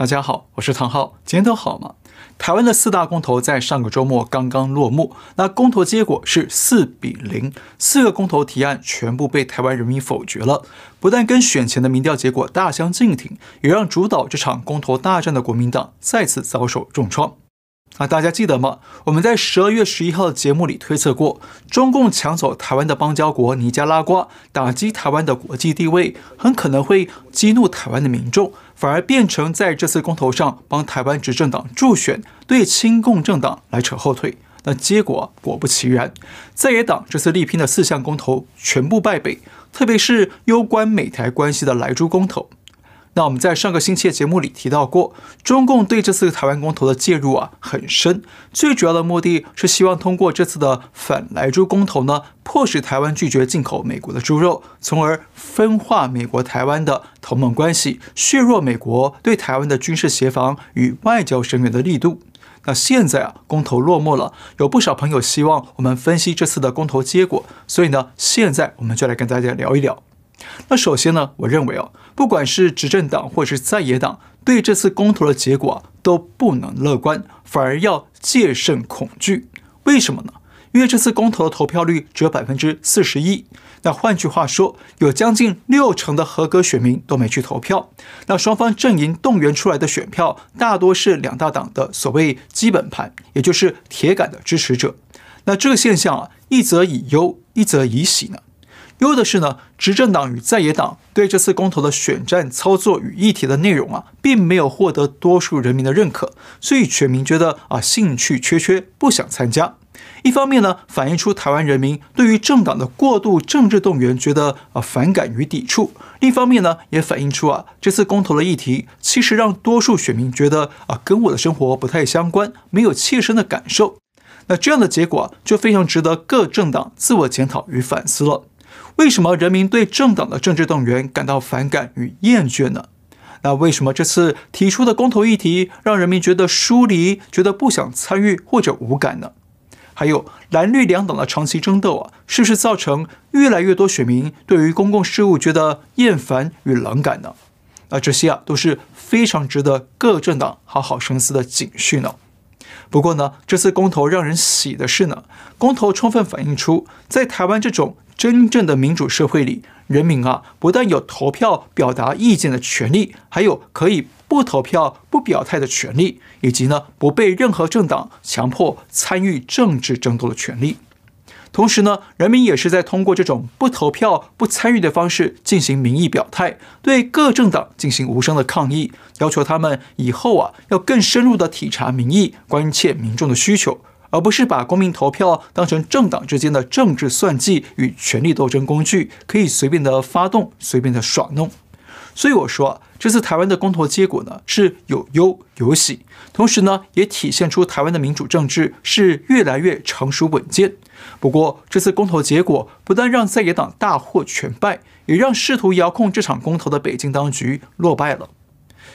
大家好，我是唐浩，今天都好吗？台湾的四大公投在上个周末刚刚落幕，那公投结果是四比零，四个公投提案全部被台湾人民否决了，不但跟选前的民调结果大相径庭，也让主导这场公投大战的国民党再次遭受重创。那大家记得吗？我们在十二月十一号的节目里推测过，中共抢走台湾的邦交国尼加拉瓜，打击台湾的国际地位，很可能会激怒台湾的民众，反而变成在这次公投上帮台湾执政党助选，对亲共政党来扯后腿。那结果果不其然，在野党这次力拼的四项公投全部败北，特别是攸关美台关系的莱猪公投。那我们在上个星期的节目里提到过，中共对这次台湾公投的介入啊很深，最主要的目的是希望通过这次的反莱猪公投呢，迫使台湾拒绝进口美国的猪肉，从而分化美国台湾的同盟关系，削弱美国对台湾的军事协防与外交声援的力度。那现在啊，公投落幕了，有不少朋友希望我们分析这次的公投结果，所以呢，现在我们就来跟大家聊一聊。那首先呢，我认为哦，不管是执政党或者是在野党，对这次公投的结果都不能乐观，反而要戒慎恐惧。为什么呢？因为这次公投的投票率只有百分之四十一。那换句话说，有将近六成的合格选民都没去投票。那双方阵营动员出来的选票，大多是两大党的所谓基本盘，也就是铁杆的支持者。那这个现象啊，一则以忧，一则以喜呢。忧的是呢，执政党与在野党对这次公投的选战操作与议题的内容啊，并没有获得多数人民的认可，所以全民觉得啊兴趣缺缺，不想参加。一方面呢，反映出台湾人民对于政党的过度政治动员觉得啊反感与抵触；另一方面呢，也反映出啊这次公投的议题其实让多数选民觉得啊跟我的生活不太相关，没有切身的感受。那这样的结果啊就非常值得各政党自我检讨与反思了。为什么人民对政党的政治动员感到反感与厌倦呢？那为什么这次提出的公投议题让人民觉得疏离、觉得不想参与或者无感呢？还有蓝绿两党的长期争斗啊，是不是造成越来越多选民对于公共事务觉得厌烦与冷感呢？那这些啊都是非常值得各政党好好深思的警讯呢。不过呢，这次公投让人喜的是呢，公投充分反映出在台湾这种。真正的民主社会里，人民啊，不但有投票表达意见的权利，还有可以不投票不表态的权利，以及呢，不被任何政党强迫参与政治争斗的权利。同时呢，人民也是在通过这种不投票不参与的方式进行民意表态，对各政党进行无声的抗议，要求他们以后啊，要更深入的体察民意，关切民众的需求。而不是把公民投票当成政党之间的政治算计与权力斗争工具，可以随便的发动、随便的耍弄。所以我说，这次台湾的公投结果呢，是有忧有喜，同时呢，也体现出台湾的民主政治是越来越成熟稳健。不过，这次公投结果不但让在野党大获全败，也让试图遥控这场公投的北京当局落败了。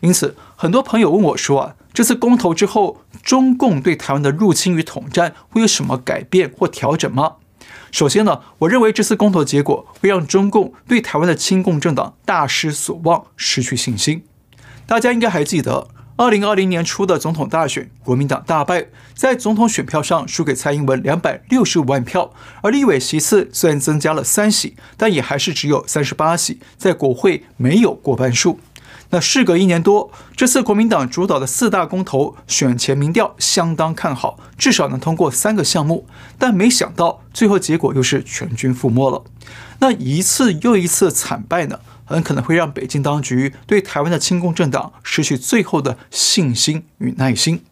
因此，很多朋友问我说啊，这次公投之后，中共对台湾的入侵与统战会有什么改变或调整吗？首先呢，我认为这次公投结果会让中共对台湾的亲共政党大失所望，失去信心。大家应该还记得，二零二零年初的总统大选，国民党大败，在总统选票上输给蔡英文两百六十五万票，而立委席次虽然增加了三席，但也还是只有三十八席，在国会没有过半数。那事隔一年多，这次国民党主导的四大公投选前民调相当看好，至少能通过三个项目，但没想到最后结果又是全军覆没了。那一次又一次惨败呢，很可能会让北京当局对台湾的亲共政党失去最后的信心与耐心。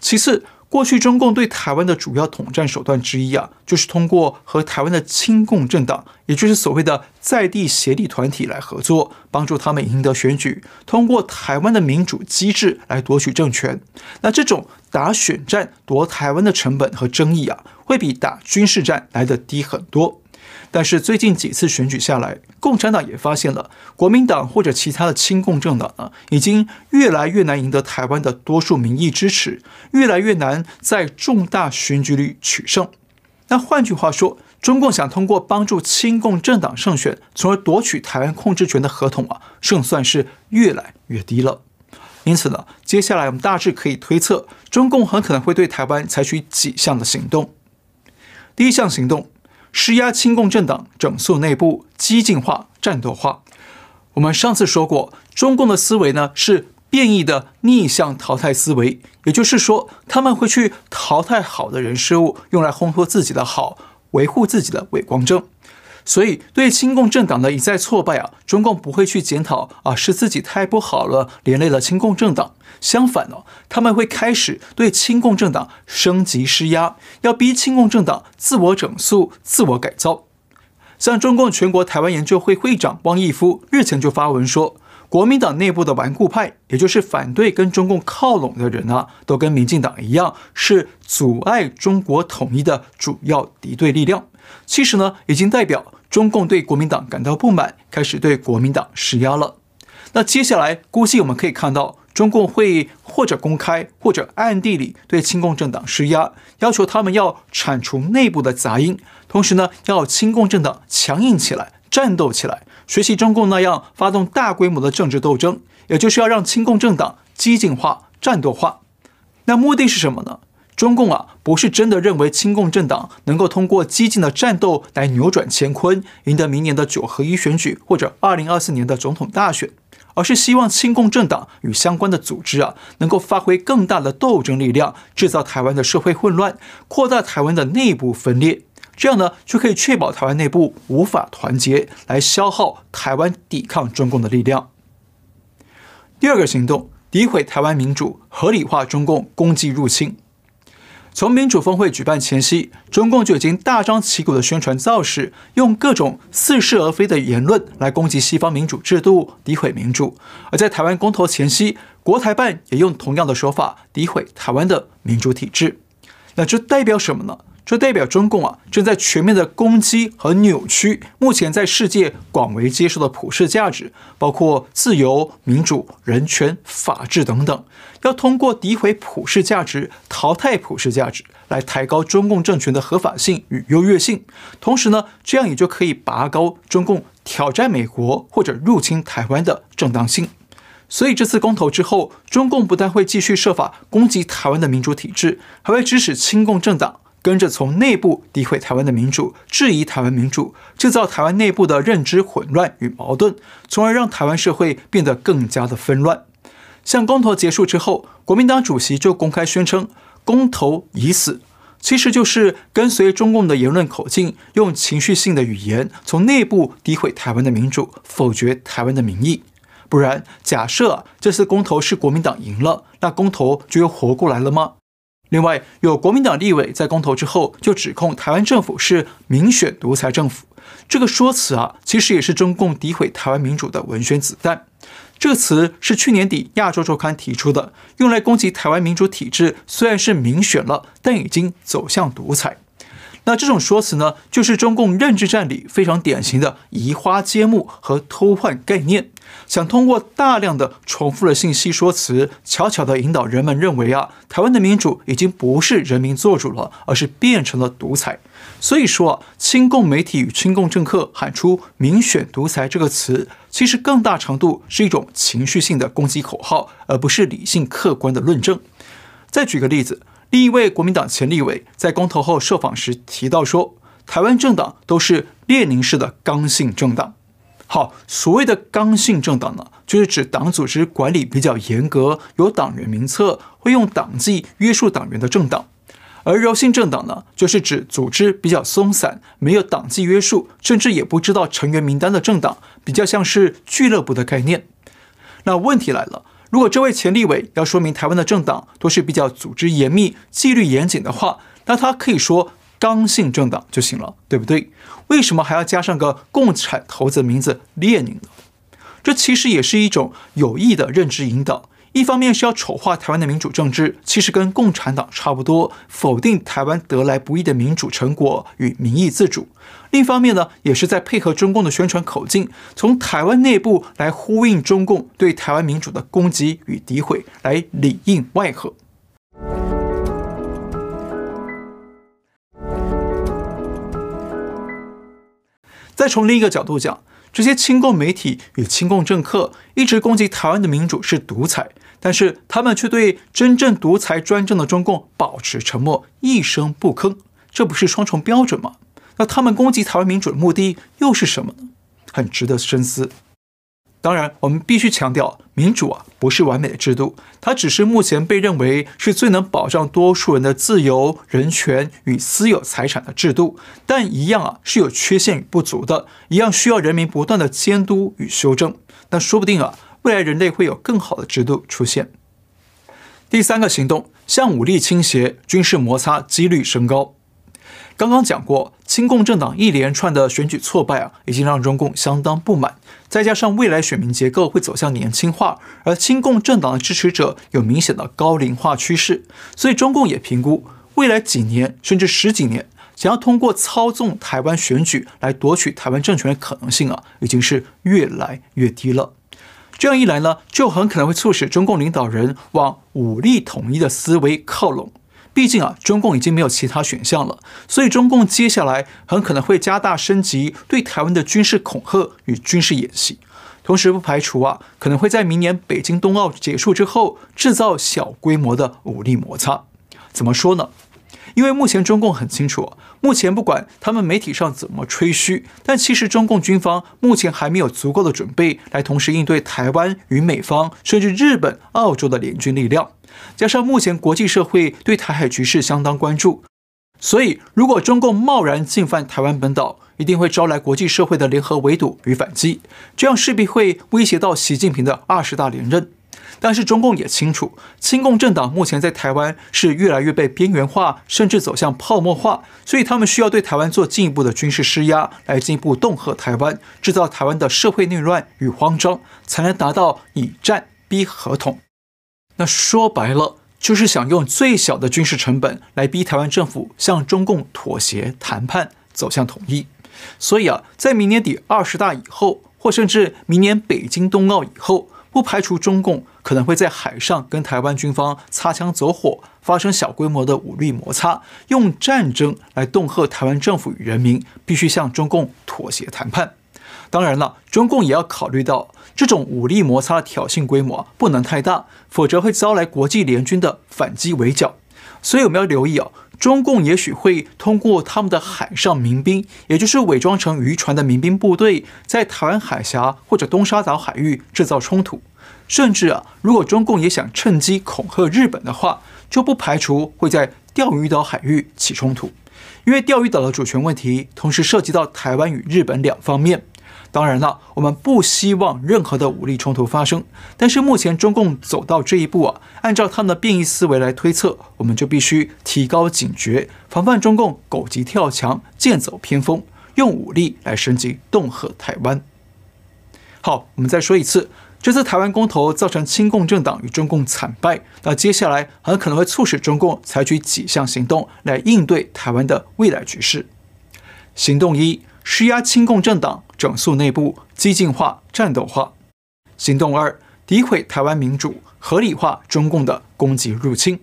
其次，过去中共对台湾的主要统战手段之一啊，就是通过和台湾的亲共政党，也就是所谓的在地协力团体来合作，帮助他们赢得选举，通过台湾的民主机制来夺取政权。那这种打选战夺台湾的成本和争议啊，会比打军事战来的低很多。但是最近几次选举下来，共产党也发现了国民党或者其他的亲共政党呢，已经越来越难赢得台湾的多数民意支持，越来越难在重大选举里取胜。那换句话说，中共想通过帮助亲共政党胜选，从而夺取台湾控制权的合同啊，胜算是越来越低了。因此呢，接下来我们大致可以推测，中共很可能会对台湾采取几项的行动。第一项行动，施压亲共政党整肃内部、激进化、战斗化。我们上次说过，中共的思维呢是变异的逆向淘汰思维，也就是说，他们会去淘汰好的人事物，用来烘托自己的好，维护自己的伪光正。所以，对亲共政党的一再挫败啊，中共不会去检讨啊，是自己太不好了，连累了亲共政党。相反呢，他们会开始对亲共政党升级施压，要逼亲共政党自我整肃、自我改造。像中共全国台湾研究会会长汪义夫日前就发文说，国民党内部的顽固派，也就是反对跟中共靠拢的人啊，都跟民进党一样，是阻碍中国统一的主要敌对力量。其实呢，已经代表。中共对国民党感到不满，开始对国民党施压了。那接下来估计我们可以看到，中共会或者公开或者暗地里对亲共政党施压，要求他们要铲除内部的杂音，同时呢，要亲共政党强硬起来，战斗起来，学习中共那样发动大规模的政治斗争，也就是要让亲共政党激进化、战斗化。那目的是什么呢？中共啊，不是真的认为亲共政党能够通过激进的战斗来扭转乾坤，赢得明年的九合一选举或者二零二四年的总统大选，而是希望亲共政党与相关的组织啊，能够发挥更大的斗争力量，制造台湾的社会混乱，扩大台湾的内部分裂，这样呢，就可以确保台湾内部无法团结，来消耗台湾抵抗中共的力量。第二个行动，诋毁台湾民主，合理化中共攻击入侵。从民主峰会举办前夕，中共就已经大张旗鼓的宣传造势，用各种似是而非的言论来攻击西方民主制度，诋毁民主。而在台湾公投前夕，国台办也用同样的手法诋毁台湾的民主体制。那这代表什么呢？这代表中共啊正在全面的攻击和扭曲目前在世界广为接受的普世价值，包括自由、民主、人权、法治等等。要通过诋毁普世价值、淘汰普世价值，来抬高中共政权的合法性与优越性。同时呢，这样也就可以拔高中共挑战美国或者入侵台湾的正当性。所以这次公投之后，中共不但会继续设法攻击台湾的民主体制，还会指使亲共政党。跟着从内部诋毁台湾的民主，质疑台湾民主，制造台湾内部的认知混乱与矛盾，从而让台湾社会变得更加的纷乱。像公投结束之后，国民党主席就公开宣称公投已死，其实就是跟随中共的言论口径，用情绪性的语言从内部诋毁台湾的民主，否决台湾的民意。不然，假设这次公投是国民党赢了，那公投就又活过来了吗？另外，有国民党立委在公投之后就指控台湾政府是民选独裁政府，这个说辞啊，其实也是中共诋毁台湾民主的文宣子弹。这个词是去年底《亚洲周刊》提出的，用来攻击台湾民主体制虽然是民选了，但已经走向独裁。那这种说辞呢，就是中共认知战里非常典型的移花接木和偷换概念。想通过大量的重复的信息说辞，悄悄地引导人们认为啊，台湾的民主已经不是人民做主了，而是变成了独裁。所以说啊，亲共媒体与亲共政客喊出“民选独裁”这个词，其实更大程度是一种情绪性的攻击口号，而不是理性客观的论证。再举个例子，另一位国民党前立委在公投后受访时提到说，台湾政党都是列宁式的刚性政党。好，所谓的刚性政党呢，就是指党组织管理比较严格，有党员名册，会用党纪约束党员的政党；而柔性政党呢，就是指组织比较松散，没有党纪约束，甚至也不知道成员名单的政党，比较像是俱乐部的概念。那问题来了，如果这位前立委要说明台湾的政党都是比较组织严密、纪律严谨的话，那他可以说。刚性政党就行了，对不对？为什么还要加上个共产头子名字列宁呢？这其实也是一种有意的认知引导。一方面是要丑化台湾的民主政治，其实跟共产党差不多，否定台湾得来不易的民主成果与民意自主；另一方面呢，也是在配合中共的宣传口径，从台湾内部来呼应中共对台湾民主的攻击与诋毁，来里应外合。再从另一个角度讲，这些亲共媒体与亲共政客一直攻击台湾的民主是独裁，但是他们却对真正独裁专政的中共保持沉默，一声不吭，这不是双重标准吗？那他们攻击台湾民主的目的又是什么呢？很值得深思。当然，我们必须强调，民主啊不是完美的制度，它只是目前被认为是最能保障多数人的自由、人权与私有财产的制度。但一样啊是有缺陷与不足的，一样需要人民不断的监督与修正。那说不定啊，未来人类会有更好的制度出现。第三个行动，向武力倾斜、军事摩擦几率升高。刚刚讲过，亲共政党一连串的选举挫败啊，已经让中共相当不满。再加上未来选民结构会走向年轻化，而亲共政党的支持者有明显的高龄化趋势，所以中共也评估未来几年甚至十几年，想要通过操纵台湾选举来夺取台湾政权的可能性啊，已经是越来越低了。这样一来呢，就很可能会促使中共领导人往武力统一的思维靠拢。毕竟啊，中共已经没有其他选项了，所以中共接下来很可能会加大升级对台湾的军事恐吓与军事演习，同时不排除啊，可能会在明年北京冬奥结束之后制造小规模的武力摩擦。怎么说呢？因为目前中共很清楚，目前不管他们媒体上怎么吹嘘，但其实中共军方目前还没有足够的准备来同时应对台湾与美方甚至日本、澳洲的联军力量。加上目前国际社会对台海局势相当关注，所以如果中共贸然进犯台湾本岛，一定会招来国际社会的联合围堵与反击，这样势必会威胁到习近平的二十大连任。但是中共也清楚，亲共政党目前在台湾是越来越被边缘化，甚至走向泡沫化，所以他们需要对台湾做进一步的军事施压，来进一步恫吓台湾，制造台湾的社会内乱与慌张，才能达到以战逼和统。那说白了，就是想用最小的军事成本来逼台湾政府向中共妥协谈判，走向统一。所以啊，在明年底二十大以后，或甚至明年北京冬奥以后，不排除中共可能会在海上跟台湾军方擦枪走火，发生小规模的武力摩擦，用战争来恫吓台湾政府与人民，必须向中共妥协谈判。当然了，中共也要考虑到这种武力摩擦的挑衅规模不能太大，否则会招来国际联军的反击围剿。所以我们要留意啊，中共也许会通过他们的海上民兵，也就是伪装成渔船的民兵部队，在台湾海峡或者东沙岛海域制造冲突。甚至啊，如果中共也想趁机恐吓日本的话，就不排除会在钓鱼岛海域起冲突，因为钓鱼岛的主权问题同时涉及到台湾与日本两方面。当然了，我们不希望任何的武力冲突发生，但是目前中共走到这一步啊，按照他们的变异思维来推测，我们就必须提高警觉，防范中共狗急跳墙、剑走偏锋，用武力来升级恫吓台湾。好，我们再说一次，这次台湾公投造成亲共政党与中共惨败，那接下来很可能会促使中共采取几项行动来应对台湾的未来局势。行动一。施压亲共政党整肃内部、激进化、战斗化。行动二：诋毁台湾民主，合理化中共的攻击入侵。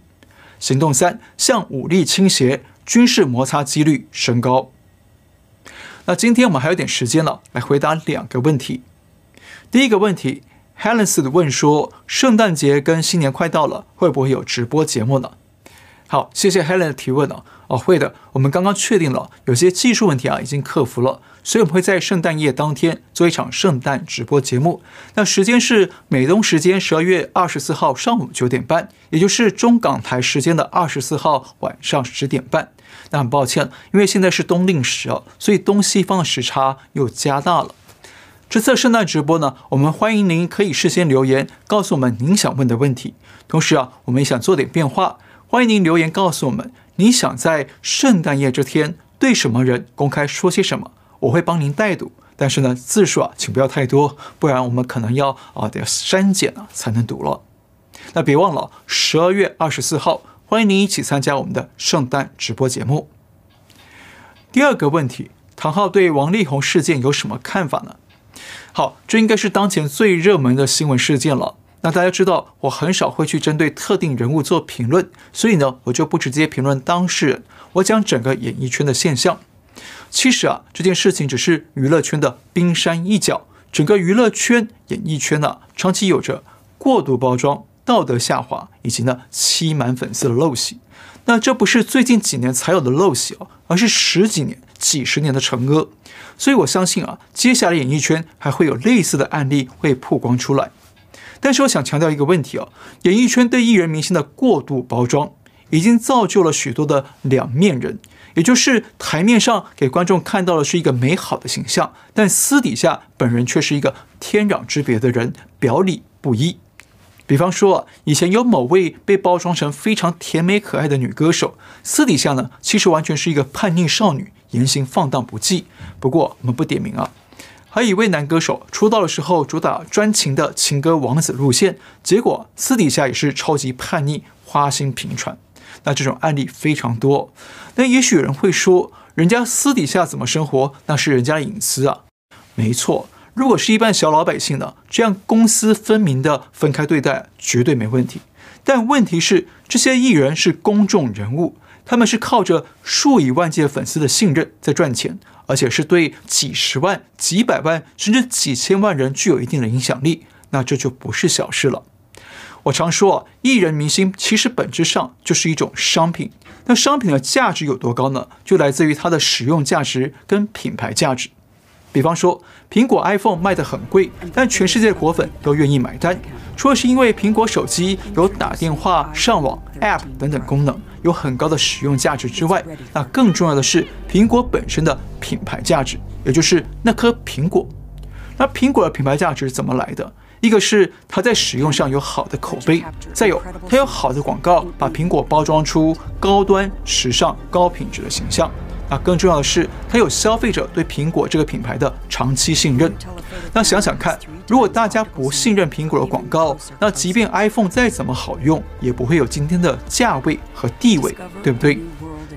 行动三：向武力倾斜，军事摩擦几率升高。那今天我们还有点时间了，来回答两个问题。第一个问题，Helens 问说：圣诞节跟新年快到了，会不会有直播节目呢？好，谢谢 Helen 的提问哦。哦，会的。我们刚刚确定了，有些技术问题啊已经克服了，所以我们会在圣诞夜当天做一场圣诞直播节目。那时间是美东时间十二月二十四号上午九点半，也就是中港台时间的二十四号晚上十点半。那很抱歉，因为现在是冬令时哦，所以东西方的时差又加大了。这次圣诞直播呢，我们欢迎您可以事先留言告诉我们您想问的问题。同时啊，我们也想做点变化。欢迎您留言告诉我们，你想在圣诞夜这天对什么人公开说些什么？我会帮您带读，但是呢，字数啊，请不要太多，不然我们可能要啊得删减啊才能读了。那别忘了，十二月二十四号，欢迎您一起参加我们的圣诞直播节目。第二个问题，唐浩对王力宏事件有什么看法呢？好，这应该是当前最热门的新闻事件了。那大家知道，我很少会去针对特定人物做评论，所以呢，我就不直接评论当事人，我讲整个演艺圈的现象。其实啊，这件事情只是娱乐圈的冰山一角，整个娱乐圈、演艺圈呢、啊，长期有着过度包装、道德下滑，以及呢欺瞒粉丝的陋习。那这不是最近几年才有的陋习哦，而是十几年、几十年的陈恶。所以我相信啊，接下来演艺圈还会有类似的案例会曝光出来。但是我想强调一个问题啊，演艺圈对艺人明星的过度包装，已经造就了许多的两面人，也就是台面上给观众看到的是一个美好的形象，但私底下本人却是一个天壤之别的人，表里不一。比方说，以前有某位被包装成非常甜美可爱的女歌手，私底下呢，其实完全是一个叛逆少女，言行放荡不羁。不过我们不点名啊。还有一位男歌手出道的时候主打专情的情歌王子路线，结果私底下也是超级叛逆、花心频传。那这种案例非常多。那也许有人会说，人家私底下怎么生活，那是人家的隐私啊。没错，如果是一般小老百姓呢，这样公私分明的分开对待，绝对没问题。但问题是，这些艺人是公众人物，他们是靠着数以万计的粉丝的信任在赚钱。而且是对几十万、几百万甚至几千万人具有一定的影响力，那这就不是小事了。我常说，艺人明星其实本质上就是一种商品。那商品的价值有多高呢？就来自于它的使用价值跟品牌价值。比方说，苹果 iPhone 卖得很贵，但全世界的果粉都愿意买单，除了是因为苹果手机有打电话、上网、App 等等功能。有很高的使用价值之外，那更重要的是苹果本身的品牌价值，也就是那颗苹果。那苹果的品牌价值怎么来的？一个是它在使用上有好的口碑，再有它有好的广告，把苹果包装出高端、时尚、高品质的形象。那更重要的是，它有消费者对苹果这个品牌的长期信任。那想想看，如果大家不信任苹果的广告，那即便 iPhone 再怎么好用，也不会有今天的价位和地位，对不对？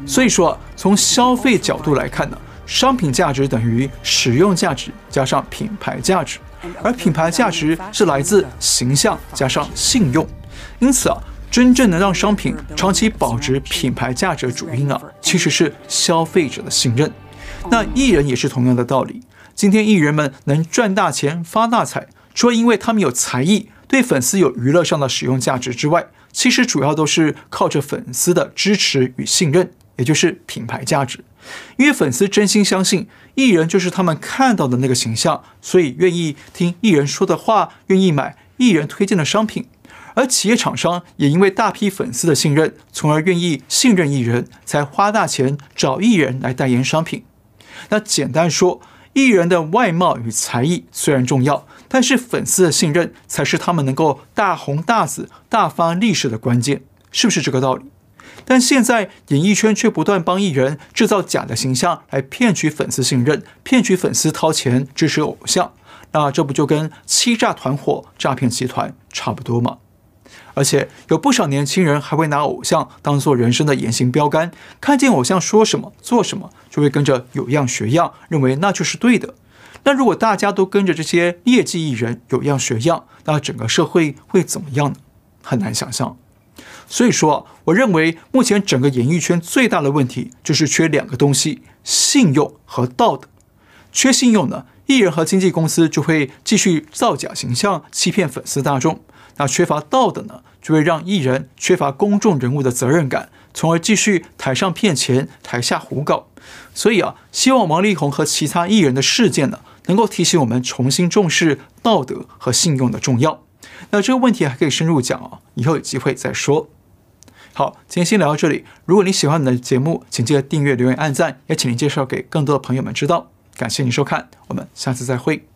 所以说，从消费角度来看呢，商品价值等于使用价值加上品牌价值，而品牌价值是来自形象加上信用。因此啊。真正能让商品长期保值品牌价值的主因啊，其实是消费者的信任。那艺人也是同样的道理。今天艺人们能赚大钱发大财，除了因为他们有才艺，对粉丝有娱乐上的使用价值之外，其实主要都是靠着粉丝的支持与信任，也就是品牌价值。因为粉丝真心相信艺人就是他们看到的那个形象，所以愿意听艺人说的话，愿意买艺人推荐的商品。而企业厂商也因为大批粉丝的信任，从而愿意信任艺人，才花大钱找艺人来代言商品。那简单说，艺人的外貌与才艺虽然重要，但是粉丝的信任才是他们能够大红大紫、大发利市的关键，是不是这个道理？但现在演艺圈却不断帮艺人制造假的形象，来骗取粉丝信任，骗取粉丝掏钱支持偶像，那这不就跟欺诈团伙、诈骗集团差不多吗？而且有不少年轻人还会拿偶像当做人生的言行标杆，看见偶像说什么做什么，就会跟着有样学样，认为那就是对的。那如果大家都跟着这些劣迹艺人有样学样，那整个社会会怎么样呢？很难想象。所以说，我认为目前整个演艺圈最大的问题就是缺两个东西：信用和道德。缺信用呢，艺人和经纪公司就会继续造假形象，欺骗粉丝大众。那缺乏道德呢，就会让艺人缺乏公众人物的责任感，从而继续台上骗钱，台下胡搞。所以啊，希望王力宏和其他艺人的事件呢，能够提醒我们重新重视道德和信用的重要。那这个问题还可以深入讲啊，以后有机会再说。好，今天先聊到这里。如果你喜欢我们的节目，请记得订阅、留言、按赞，也请您介绍给更多的朋友们知道。感谢您收看，我们下次再会。